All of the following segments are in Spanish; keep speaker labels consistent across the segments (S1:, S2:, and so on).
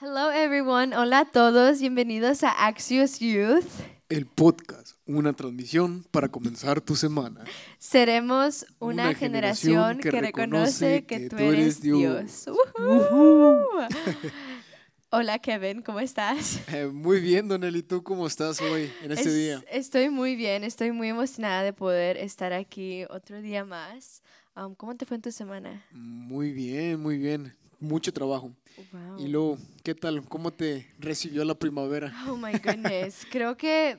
S1: Hello everyone, hola a todos, bienvenidos a Axios Youth.
S2: El podcast, una transmisión para comenzar tu semana.
S1: Seremos una,
S2: Una
S1: generación,
S2: generación
S1: que,
S2: que
S1: reconoce que, tú eres Dios. Ujú. hola Kevin, ¿cómo estás?
S2: Eh, muy bien, Donel, ¿y tú cómo estás hoy, en este
S1: Es-
S2: día?
S1: Estoy muy bien, estoy muy emocionada de poder estar aquí otro día más. Um, ¿Cómo te fue en tu semana?
S2: Muy bien, muy bien. Mucho trabajo.
S1: Wow.
S2: Y luego, ¿qué tal? ¿Cómo te recibió la primavera?
S1: Oh my goodness. creo que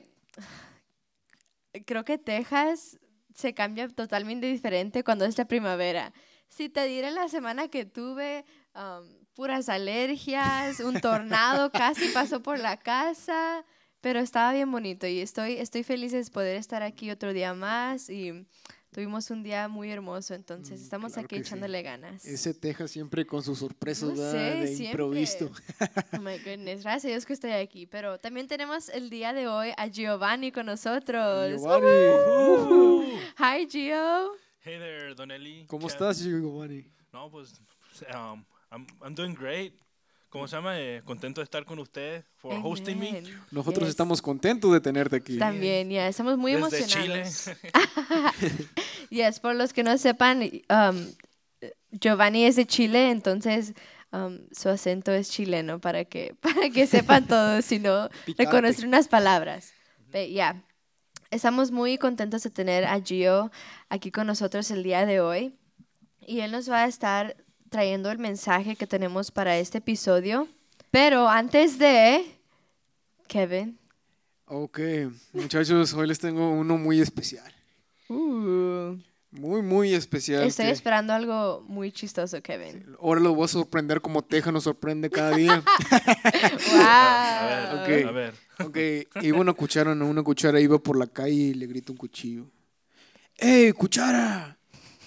S1: creo que Texas se cambia totalmente diferente cuando es la primavera. Si te diré la semana que tuve um, puras alergias, un tornado casi pasó por la casa, pero estaba bien bonito y estoy estoy feliz de poder estar aquí otro día más y tuvimos un día muy hermoso, entonces
S2: Mm,
S1: estamos
S2: claro
S1: aquí
S2: que sí.
S1: echándole ganas.
S2: Ese Texas siempre con sus sorpresas,
S1: No sé,
S2: de
S1: siempre.
S2: improviso.
S1: Oh my goodness, gracias a Dios que estoy aquí. Pero también tenemos el día de hoy a Giovanni con nosotros.
S2: Giovanni,
S1: Ujú. Hi Gio.
S3: Hey there, Donelli.
S2: ¿cómo
S3: Kev.
S2: estás, Giovanni?
S3: No, pues, um, I'm, I'm doing great. ¿Cómo se llama? Eh, contento de estar con ustedes for hosting me.
S1: Amen.
S2: Nosotros
S1: Yes.
S2: estamos contentos de tenerte aquí.
S1: También, ya, estamos muy
S3: Desde Chile.
S1: Yes, por los que no sepan, um, Giovanni es de Chile, entonces um, su acento es chileno para que, para que sepan todos, si no,
S2: Picante.
S1: reconocer unas palabras. Pero ya, estamos muy contentos de tener a Gio aquí con nosotros el día de hoy. Y él nos va a estar trayendo el mensaje que tenemos para este episodio. Pero antes de... Kevin.
S2: Ok, muchachos, hoy les tengo uno muy especial.
S1: Uh,
S2: Muy, muy especial.
S1: estoy
S2: que
S1: esperando algo muy chistoso, Kevin.
S2: Ahora los voy a sorprender como Texas nos sorprende cada día.
S1: ¡Wow!
S3: A ver,
S2: Ok.
S3: a ver.
S2: Ok, iba una cuchara, no, una cuchara iba por la calle y le grita un cuchillo. ¡Ey, cuchara!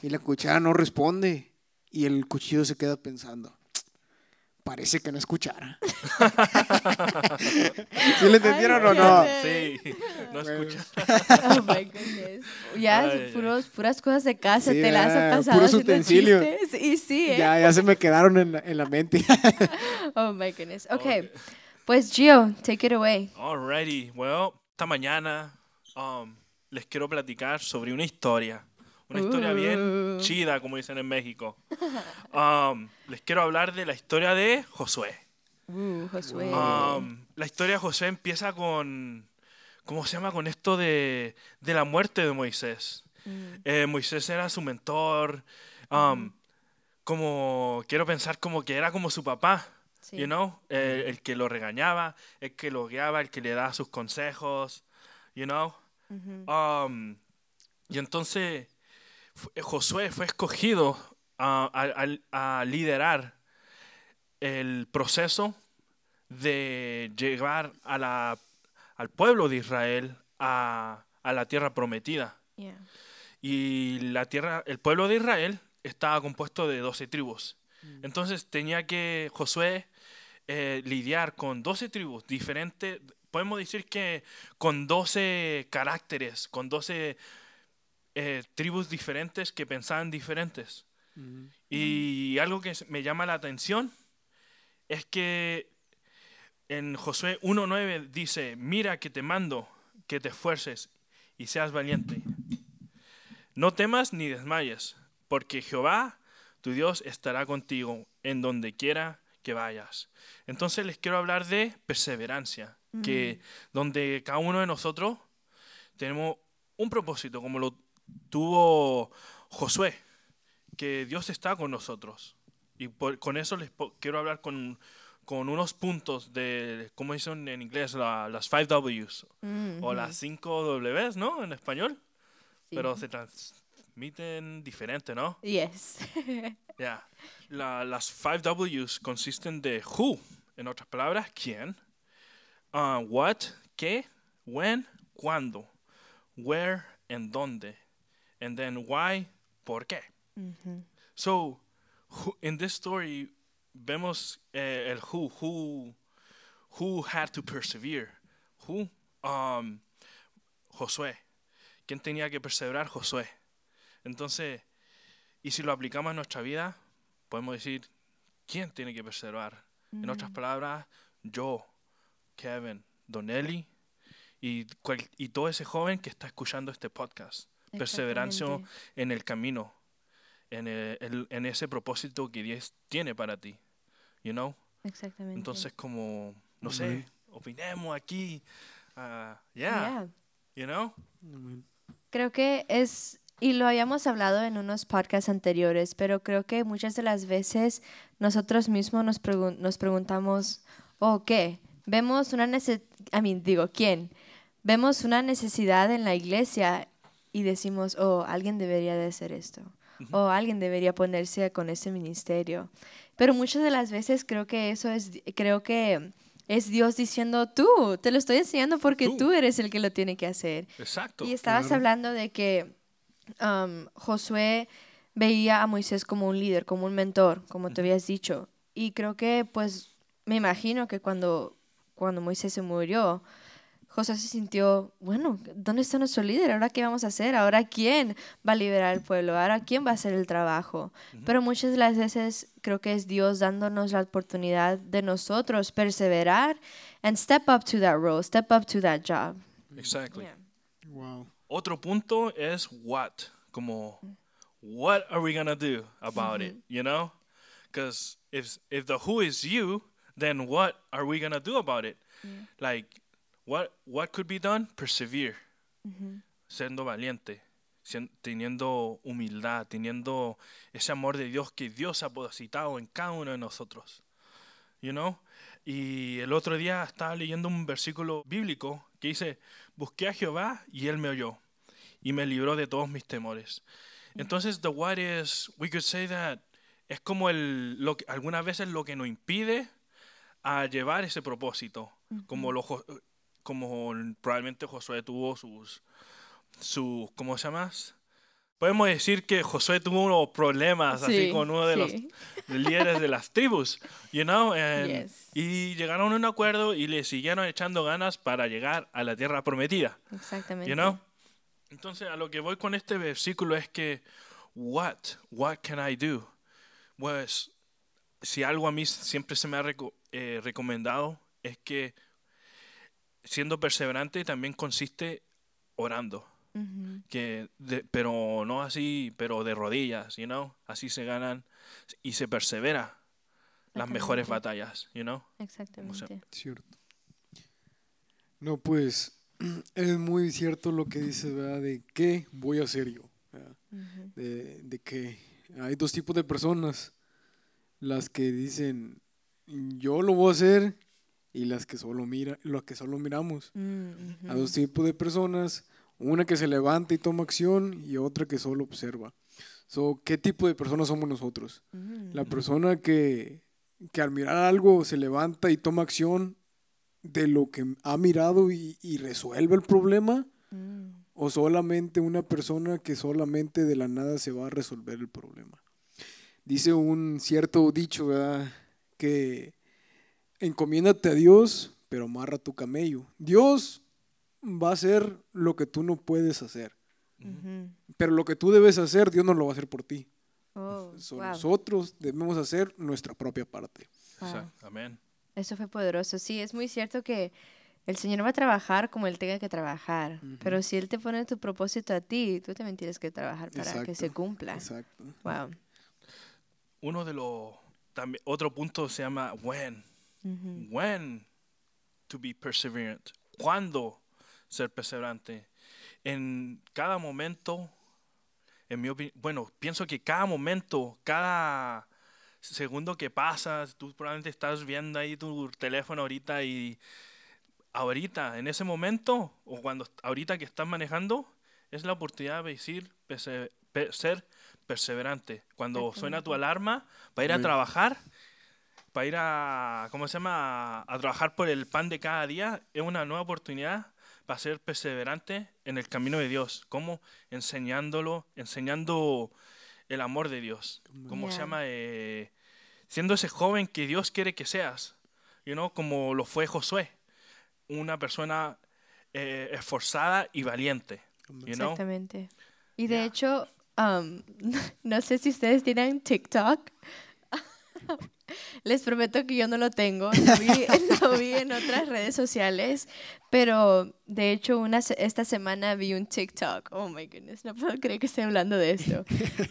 S2: Y la cuchara no responde. Y el cuchillo se queda pensando. Parece que no es cuchara. ¿Sí le entendieron o no?
S3: Sí, no
S2: Bueno.
S3: escucha.
S1: Oh my goodness. Ya,
S3: Ay, ay.
S1: puros, puras cosas de casa
S2: Sí,
S1: te las han pasado.
S2: Puros
S1: haciendo
S2: utensilios.
S1: chistes. Y sí, ¿eh?
S2: Ya, ya se me quedaron en la, en la mente.
S1: Oh my goodness. Ok.
S3: Ok.
S1: Pues Gio, take it away.
S3: Alrighty, well, esta mañana um, les quiero platicar sobre una historia. Una historia bien
S1: Uh.
S3: chida, como dicen en México. Um, les quiero hablar de la historia de Josué.
S1: Uh, Josué.
S3: Um, la historia de José empieza con, ¿cómo se llama? Con esto de, de la muerte de Moisés.
S1: Mm.
S3: Eh, Moisés era su mentor. um, Como, quiero pensar como que era como su papá,
S1: Sí.
S3: you know? Eh, el que lo regañaba, el que lo guiaba, el que le daba sus consejos, you know?
S1: Ujú.
S3: Um, y entonces Josué fue escogido a, a- a liderar el proceso de llevar a la, al pueblo de Israel a, a la tierra prometida.
S1: Yeah.
S3: Y la tierra, el pueblo de Israel estaba compuesto de 12 tribus. Entonces tenía que Josué eh, lidiar con 12 tribus diferentes. Podemos decir que con 12 caracteres, con 12 eh, tribus diferentes que pensaban diferentes. Y algo que me llama la atención es que en Josué 1.9 dice, mira que te mando que te esfuerces y seas valiente. No temas ni desmayes, porque Jehová, tu Dios, estará contigo en donde quiera que vayas. Entonces les quiero hablar de perseverancia, que donde cada uno de nosotros tenemos un propósito, como lo tuvo Josué, que Dios está con nosotros. Y por- con eso les quiero hablar con, con unos puntos de, ¿cómo dicen en inglés? La- las 5 Ws
S1: Mm,
S3: o las 5 Ws, ¿no? En español.
S1: sí.
S3: Pero se transmiten diferente, ¿no?
S1: Yes.
S3: La- las 5 Ws consisten de who, en otras palabras, quién, uh, what, qué, when, cuándo, where, en dónde, and then why, por qué.
S1: Ujú.
S3: So, who, in this story, vemos eh, el who, who, who had to persevere. Who? Um, Josué. ¿Quién tenía que perseverar? Josué. Entonces, y si lo aplicamos a nuestra vida, podemos decir, ¿quién tiene que perseverar? En otras palabras, yo, Kevin, Donelli y, cual- y todo ese joven que está escuchando este podcast. Perseverancia en el camino, en, el- el- en ese propósito que Dios tiene para ti. You know?
S1: Exactamente.
S3: Entonces, como, no sé, opinemos aquí. ah,
S1: Yeah.
S3: yeah, you know?
S1: Creo que es, y lo habíamos hablado en unos podcasts anteriores, pero creo que muchas de las veces nosotros mismos nos, pregun- nos preguntamos, ¿o qué? Vemos una necesidad, I mean, digo, ¿quién? Vemos una necesidad en la iglesia y decimos, oh, alguien debería de hacer esto, o alguien debería ponerse con ese ministerio. Pero muchas de las veces creo que eso es, creo que es Dios diciendo, tú, te lo estoy enseñando porque
S3: Tú.
S1: tú eres el que lo tiene que hacer.
S3: Exacto.
S1: Y estabas
S2: claro.
S1: hablando de que um, Josué veía a Moisés como un líder, como un mentor, como te habías dicho. Y creo que, pues, me imagino que cuando, cuando Moisés se murió, Josué se sintió, bueno, ¿dónde está nuestro líder? ¿Ahora qué vamos a hacer? ¿Ahora quién va a liberar al pueblo? ¿Ahora quién va a hacer el trabajo? Pero muchas de las veces creo que es Dios dándonos la oportunidad de nosotros perseverar and step up to that role, step up to that job.
S3: Exactly.
S1: Yeah.
S2: Wow.
S3: Otro punto es what, como what are we gonna do about it, you know? Because if if the who is you, then what are we gonna do about it? Like what what could be done? Persevere, siendo valiente, teniendo humildad, teniendo ese amor de Dios que Dios ha depositado en cada uno de nosotros, you know? Y el otro día estaba leyendo un versículo bíblico que dice, busqué a Jehová y él me oyó y me libró de todos mis temores. Entonces, the what is, we could say that es como el, lo que, algunas veces lo que nos impide a llevar ese propósito, como, lo, como probablemente Josué tuvo sus, sus, ¿cómo se llama? Podemos decir que Josué tuvo unos problemas así
S1: Sí,
S3: con uno de
S1: sí.
S3: los líderes de las tribus, you know, and-
S1: Yes.
S3: y llegaron a un acuerdo y le siguieron echando ganas para llegar a la tierra prometida,
S1: Exactamente.
S3: you know. Entonces a lo que voy con este versículo es que what what can I do? Pues si algo a mí siempre se me ha reco- eh, recomendado es que siendo perseverante también consiste orando que de- pero no así, pero de rodillas, you know, así se ganan y se persevera las mejores batallas, you know.
S1: Exactamente.
S2: Cierto. No, pues es muy cierto lo que dices, ¿verdad? De qué voy a hacer yo. De, de que hay dos tipos de personas. Las que dicen, yo lo voy a hacer, y las que solo mira, las que solo miramos.
S1: Mm,
S2: A
S1: ujú.
S2: dos tipos de personas, una que se levanta y toma acción y otra que solo observa. So, ¿Qué tipo de personas somos nosotros?
S1: Mm.
S2: La persona que, que al mirar algo se levanta y toma acción de lo que ha mirado y, y resuelve el problema,
S1: Mm.
S2: o solamente una persona que solamente de la nada se va a resolver el problema. Dice un cierto dicho, ¿verdad? Que encomiéndate a Dios, pero amarra tu camello. Dios va a hacer lo que tú no puedes hacer, pero lo que tú debes hacer, Dios no lo va a hacer por ti.
S1: Oh,
S2: So,
S1: wow.
S2: Nosotros debemos hacer nuestra propia parte.
S1: Wow.
S3: Exacto, Amén.
S1: Eso fue poderoso. Sí, es muy cierto que el Señor va a trabajar como Él tenga que trabajar. Pero si Él te pone tu propósito a ti, tú también tienes que trabajar para que se cumpla.
S2: Exacto.
S1: Wow.
S3: Uno de los también otro punto se llama when.
S1: Ujú.
S3: When to be perseverant. ¿Cuándo ser perseverante? En cada momento, en mi opinión, bueno, pienso que cada momento, cada segundo que pasas, tú probablemente estás viendo ahí tu teléfono ahorita y ahorita, en ese momento, o cuando ahorita que estás manejando, es la oportunidad de decir, perse- pe- ser perseverante. Cuando suena tu alarma para ir a trabajar, para ir a, ¿cómo se llama? A, a trabajar por el pan de cada día, es una nueva oportunidad para ser perseverante en el camino de Dios. ¿Cómo? Enseñándolo, enseñando el amor de Dios. ¿Cómo se
S1: Ya.
S3: llama? Eh, siendo ese joven que Dios quiere que seas. You know, como lo fue Josué. Una persona eh, esforzada y valiente. You know?
S1: Exactamente. Y de
S3: Yeah.
S1: hecho, um, no sé si ustedes tienen TikTok, Les prometo que yo no lo tengo, lo vi, en otras redes sociales, pero de hecho esta semana vi un TikTok. Oh my goodness, no puedo creer que esté hablando de esto.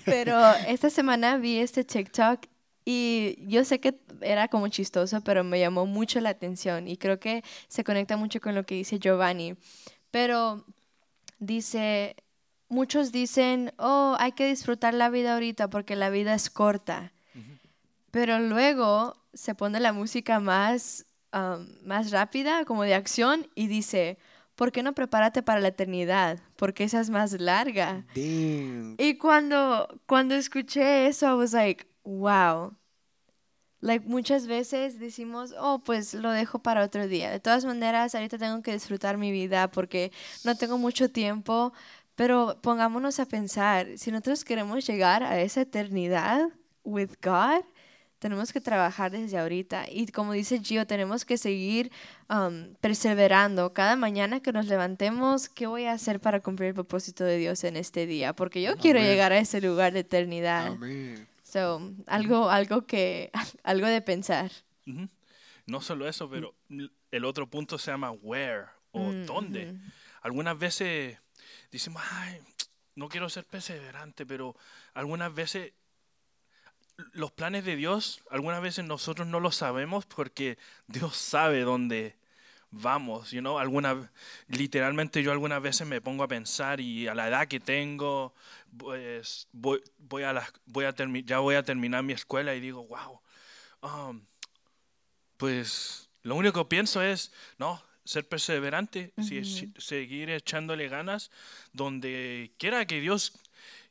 S1: Pero esta semana vi este TikTok y yo sé que era como chistoso, pero me llamó mucho la atención y creo que se conecta mucho con lo que dice Giovanni. Pero dice, muchos dicen, oh, hay que disfrutar la vida ahorita porque la vida es corta. Pero luego se pone la música más, um, más rápida, como de acción, y dice, ¿por qué no prepárate para la eternidad? Porque esa es más larga.
S2: Damn.
S1: Y cuando, cuando escuché eso, I was like, wow. Like, muchas veces decimos, oh, pues lo dejo para otro día. De todas maneras, ahorita tengo que disfrutar mi vida porque no tengo mucho tiempo. Pero pongámonos a pensar, si nosotros queremos llegar a esa eternidad with God, tenemos que trabajar desde ahorita. Y como dice Gio, tenemos que seguir um, perseverando. Cada mañana que nos levantemos, ¿qué voy a hacer para cumplir el propósito de Dios en este día? Porque yo quiero
S2: Amén.
S1: llegar a ese lugar de eternidad.
S2: Amén.
S1: So, algo, algo que, algo de pensar.
S3: No solo eso, pero el otro punto se llama where o
S1: Mm,
S3: dónde. Algunas veces decimos, ay, no quiero ser perseverante, pero algunas veces los planes de Dios, algunas veces nosotros no los sabemos porque Dios sabe dónde vamos, you know? Alguna, literalmente yo algunas veces me pongo a pensar y a la edad que tengo, pues voy, voy a voy a ya voy a terminar mi escuela y digo, wow, um, pues lo único que pienso es, no, ser perseverante, si- si- seguir echándole ganas donde quiera que Dios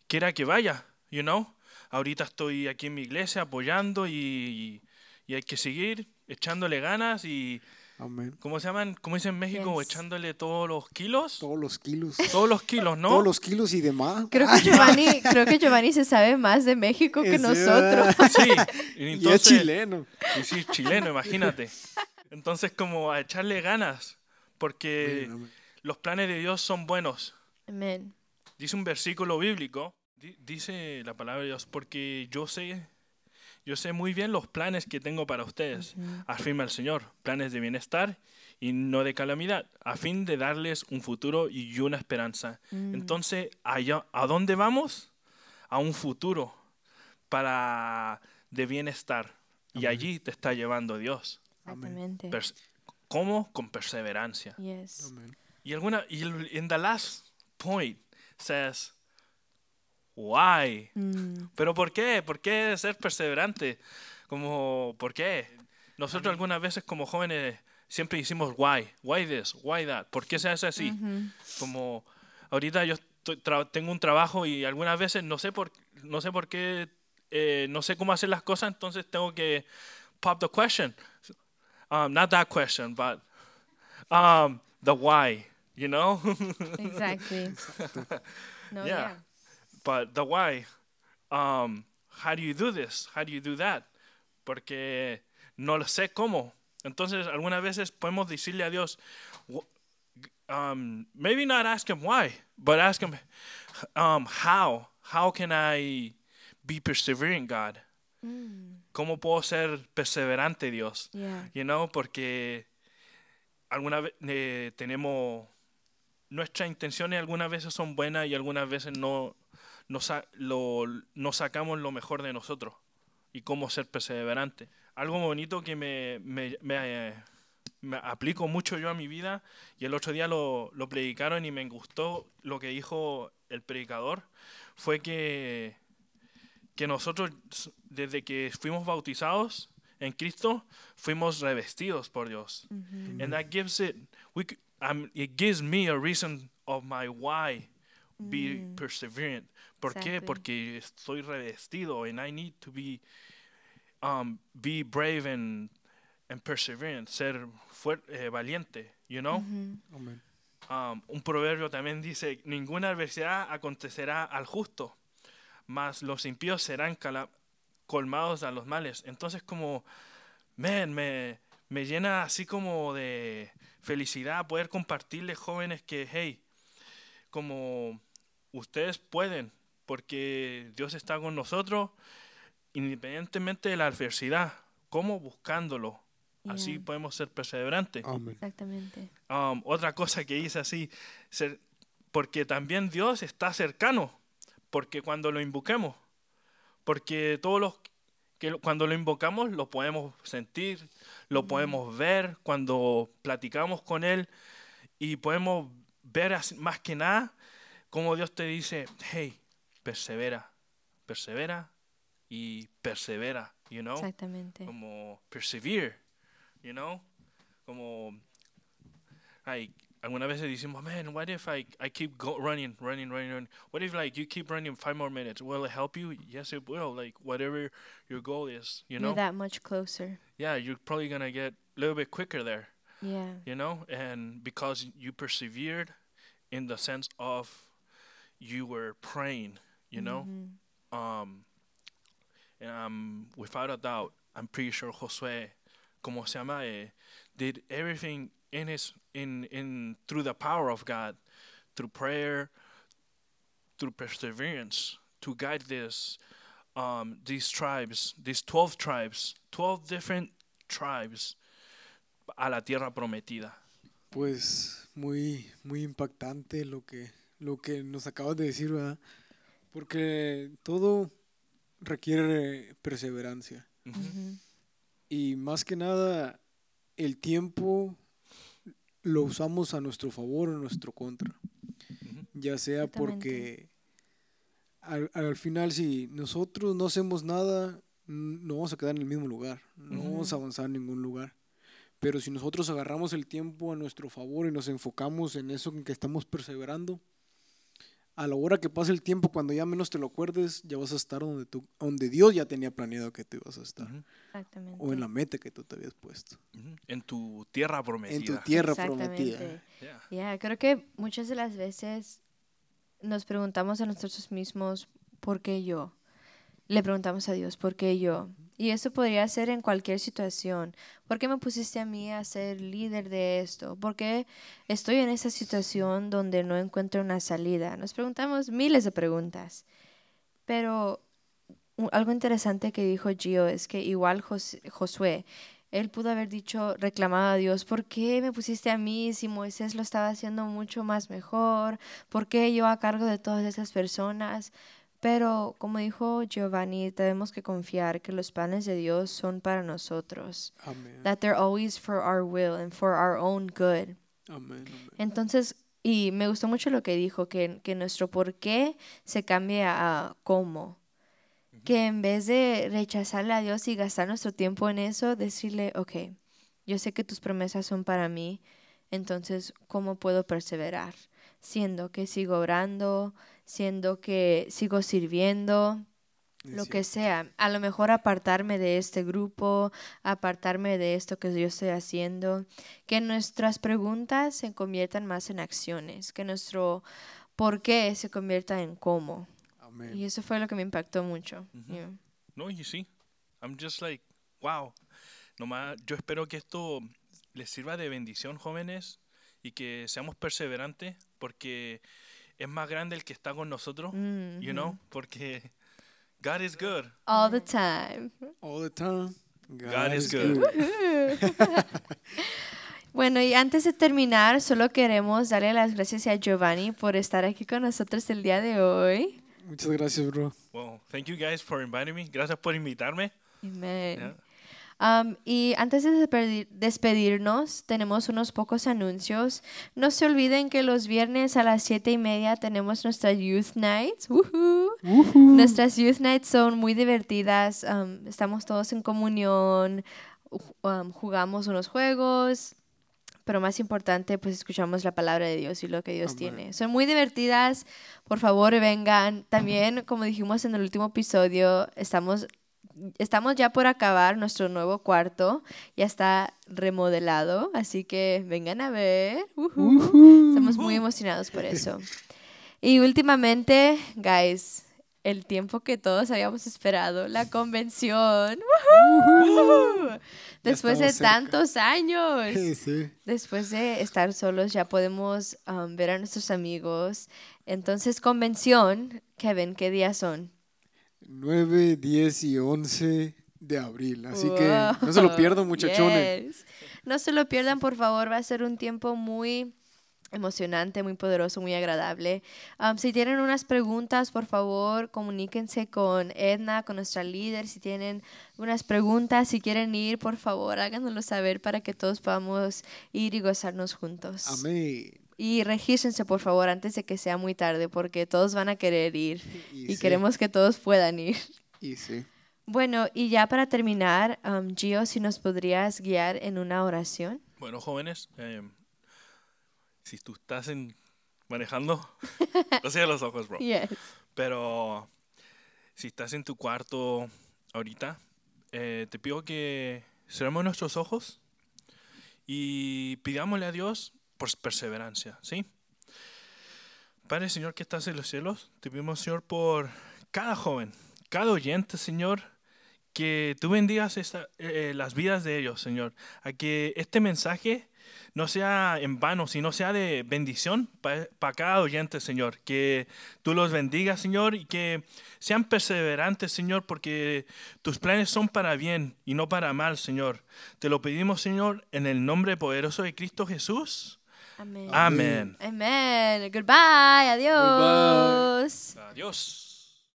S3: quiera que vaya, you know. Ahorita estoy aquí en mi iglesia apoyando y, y hay que seguir echándole ganas y,
S2: Amén.
S3: ¿cómo se llaman? ¿Cómo dicen en México?
S1: Yes.
S3: Echándole todos los kilos.
S2: Todos los kilos.
S3: Todos los kilos, ¿no?
S2: Todos los kilos y demás.
S1: Creo que Giovanni, creo que Giovanni se sabe más de México que
S2: Sí,
S1: nosotros.
S3: Sí, y
S2: Y es
S3: entonces,
S2: chileno.
S3: Y sí, chileno, imagínate. Entonces, como a echarle ganas, porque
S2: Amén, amén.
S3: los planes de Dios son buenos.
S1: Amén.
S3: Dice un versículo bíblico, dice la palabra de Dios, porque yo sé, yo sé muy bien los planes que tengo para ustedes, afirma el Señor, planes de bienestar y no de calamidad, a fin de darles un futuro y una esperanza. Entonces, allá, ¿a dónde vamos? A un futuro para de bienestar. Y allí te está llevando Dios.
S1: Exactamente.
S3: Pers- ¿Cómo? Con perseverancia.
S1: Yes.
S2: Amén.
S3: Y alguna y el- in the last point says why.
S1: Mm,
S3: Pero ¿por qué? ¿Por qué ser perseverante? Como ¿por qué? Nosotros algunas veces como jóvenes siempre decimos why, why this, why that. ¿Por qué se hace así?
S1: ujú.
S3: Como ahorita yo estoy tengo un trabajo y algunas veces no sé por no sé por qué eh, no sé cómo hacer las cosas, entonces tengo que pop the question. Um, not that question, but um, the why, you know?
S1: Exactly. No,
S3: Yeah.
S1: yeah.
S3: But the why. Um, how do you do this? How do you do that? Porque no lo sé cómo. Entonces, algunas veces podemos decirle a Dios, um, maybe not ask him why, but ask him, um, how? How can I be persevering, God?
S1: Mm,
S3: ¿Cómo puedo ser perseverante, Dios?
S1: yeah.
S3: You know, porque alguna vez eh, tenemos nuestras intenciones algunas veces son buenas y algunas veces no no, lo, no sacamos lo mejor de nosotros y cómo ser perseverante. Algo bonito que me, me, me, me aplico mucho yo a mi vida y el otro día lo, lo predicaron y me gustó lo que dijo el predicador fue que, que nosotros desde que fuimos bautizados en Cristo fuimos revestidos por Dios.
S1: Mhm.
S3: And that gives it, we, um, it gives me a reason of my why be
S1: Mm.
S3: perseverant. ¿Por qué? Porque estoy revestido and I need to be, um, be brave and, and perseverant, ser fuer- eh, valiente, you know?
S1: Mhm.
S2: Amén.
S3: Um, un proverbio también dice, ninguna adversidad acontecerá al justo, mas los impíos serán colmados a los males. Entonces como, man, me, me llena así como de felicidad poder compartirles jóvenes que, hey, como ustedes pueden, porque Dios está con nosotros independientemente de la adversidad, ¿cómo buscándolo? Así
S1: Yeah.
S3: podemos ser perseverantes.
S2: Amén.
S1: Exactamente.
S3: Um, otra cosa que hice así, ser- porque también Dios está cercano, porque cuando lo invoquemos, porque todos los que cuando lo invocamos lo podemos sentir, lo podemos ver cuando platicamos con Él y podemos ver más que nada como Dios te dice, hey, persevera, persevera y persevera, you know
S1: Exactamente.
S3: como persevere, you know, como like algunas veces decimos, man, what if I I keep go running, running, running, running? What if like you keep running five more minutes? Will it help you? Yes, it will. Like whatever your goal is, you know.
S1: You're that much closer.
S3: Yeah, you're probably gonna get a little bit quicker there,
S1: Yeah.
S3: you know, and because you persevered, in the sense of you were praying, you know.
S1: Mhm.
S3: Um, and um, without a doubt, I'm pretty sure Josué, como se llama, eh, did everything in his in in through the power of God, through prayer, through perseverance, to guide this um, these tribes, these twelve tribes, twelve different tribes, a la tierra prometida.
S2: Pues muy, muy impactante lo que, lo que nos acabas de decir, ¿verdad? Porque todo requiere perseverancia. Y más que nada, el tiempo lo usamos a nuestro favor o a nuestro contra. Ya sea porque al, al final si nosotros no hacemos nada, no vamos a quedar en el mismo lugar, no vamos a avanzar en ningún lugar. Pero si nosotros agarramos el tiempo a nuestro favor y nos enfocamos en eso en que estamos perseverando, a la hora que pase el tiempo, cuando ya menos te lo acuerdes, ya vas a estar donde, tú, donde Dios ya tenía planeado que tú ibas a estar.
S1: Exactamente.
S2: O en la meta que tú te habías puesto.
S3: En tu tierra prometida.
S2: En tu tierra prometida.
S1: Exactamente.
S3: Yeah.
S1: Ya, creo que muchas de las veces nos preguntamos a nosotros mismos, ¿por qué yo? Le preguntamos a Dios, ¿por qué yo? Y eso podría ser en cualquier situación. ¿Por qué me pusiste a mí a ser líder de esto? ¿Por qué estoy en esa situación donde no encuentro una salida? Nos preguntamos miles de preguntas. Pero algo interesante que dijo Gio es que igual Jos- Josué, él pudo haber dicho, reclamado a Dios, ¿por qué me pusiste a mí si Moisés lo estaba haciendo mucho más mejor? ¿Por qué yo a cargo de todas esas personas? Pero como dijo Giovanni, tenemos que confiar que los planes de Dios son para nosotros.
S2: Amén.
S1: That they're always for our will and for our own good.
S2: Amén. amén.
S1: Entonces, y me gustó mucho lo que dijo, que, que nuestro por qué se cambie a cómo. Que en vez de rechazarle a Dios y gastar nuestro tiempo en eso, decirle, ok, yo sé que tus promesas son para mí, entonces, ¿cómo puedo perseverar? Siendo que sigo orando, siendo que sigo sirviendo, lo que sea. A lo mejor apartarme de este grupo, apartarme de esto que yo estoy haciendo. Que nuestras preguntas se conviertan más en acciones, que nuestro por qué se convierta en cómo.
S2: Amén.
S1: Y eso fue lo que me impactó mucho. Yeah.
S3: No, y sí. I'm just like, wow. Nomás, yo espero que esto les sirva de bendición, jóvenes, y que seamos perseverantes, porque es más grande el que está con nosotros, you know, porque God is good.
S1: All the time.
S2: All the time.
S3: God is good.
S1: Bueno, y antes de terminar, solo queremos darle las gracias a Giovanni por estar aquí con nosotros el día de hoy.
S2: Muchas gracias, bro.
S3: Well, thank you guys for inviting me. Gracias por invitarme.
S1: Amen.
S3: Yeah.
S1: Um, y antes de despedir- despedirnos, tenemos unos pocos anuncios. No se olviden que los viernes a las siete y media tenemos nuestras Youth Nights. ¡Woohoo! Nuestras Youth Nights son muy divertidas. um, estamos todos en comunión, um, jugamos unos juegos, pero más importante, pues escuchamos la palabra de Dios y lo que Dios
S2: Amén.
S1: tiene. Son muy divertidas. Por favor, vengan. También, como dijimos en el último episodio, estamos estamos ya por acabar nuestro nuevo cuarto. Ya está remodelado, así que vengan a ver. Estamos muy emocionados por eso. Y últimamente, guys, el tiempo que todos habíamos esperado, la convención. ¡Woohoo! Después de
S2: cerca.
S1: tantos años.
S2: Sí, sí.
S1: Después de estar solos ya podemos um, ver a nuestros amigos. Entonces, convención, Kevin, ¿qué días son?
S2: 9, 10 y 11 de abril. Así que no se lo pierdan, muchachones.
S1: Yes. No se lo pierdan, por favor. Va a ser un tiempo muy emocionante, muy poderoso, muy agradable. Um, si tienen unas preguntas, por favor, comuníquense con Edna, con nuestra líder. Si tienen unas preguntas, si quieren ir, por favor, háganoslo saber para que todos podamos ir y gozarnos juntos.
S2: Amén.
S1: Y regístrense, por favor, antes de que sea muy tarde, porque todos van a querer ir
S2: Y
S1: y
S2: sí.
S1: queremos que todos puedan ir.
S2: Y sí.
S1: Bueno, y ya para terminar, um, Gio, si nos podrías guiar en una oración.
S3: Bueno, jóvenes, eh, si tú estás en, manejando, no cierres los ojos, bro.
S1: Yes.
S3: Pero si estás en tu cuarto ahorita, eh, te pido que cerremos nuestros ojos y pidámosle a Dios perseverancia, ¿sí? Padre Señor que estás en los cielos, te pedimos Señor por cada joven, cada oyente, Señor, que tú bendigas eh, las vidas de ellos, Señor, a que este mensaje no sea en vano, sino sea de bendición para cada oyente, Señor. Que tú los bendigas, Señor, y que sean perseverantes, Señor, porque tus planes son para bien y no para mal, Señor. Te lo pedimos, Señor, en el nombre poderoso de Cristo Jesús.
S1: Amén.
S3: Amén.
S1: Amén. Goodbye. Adiós.
S3: Adiós.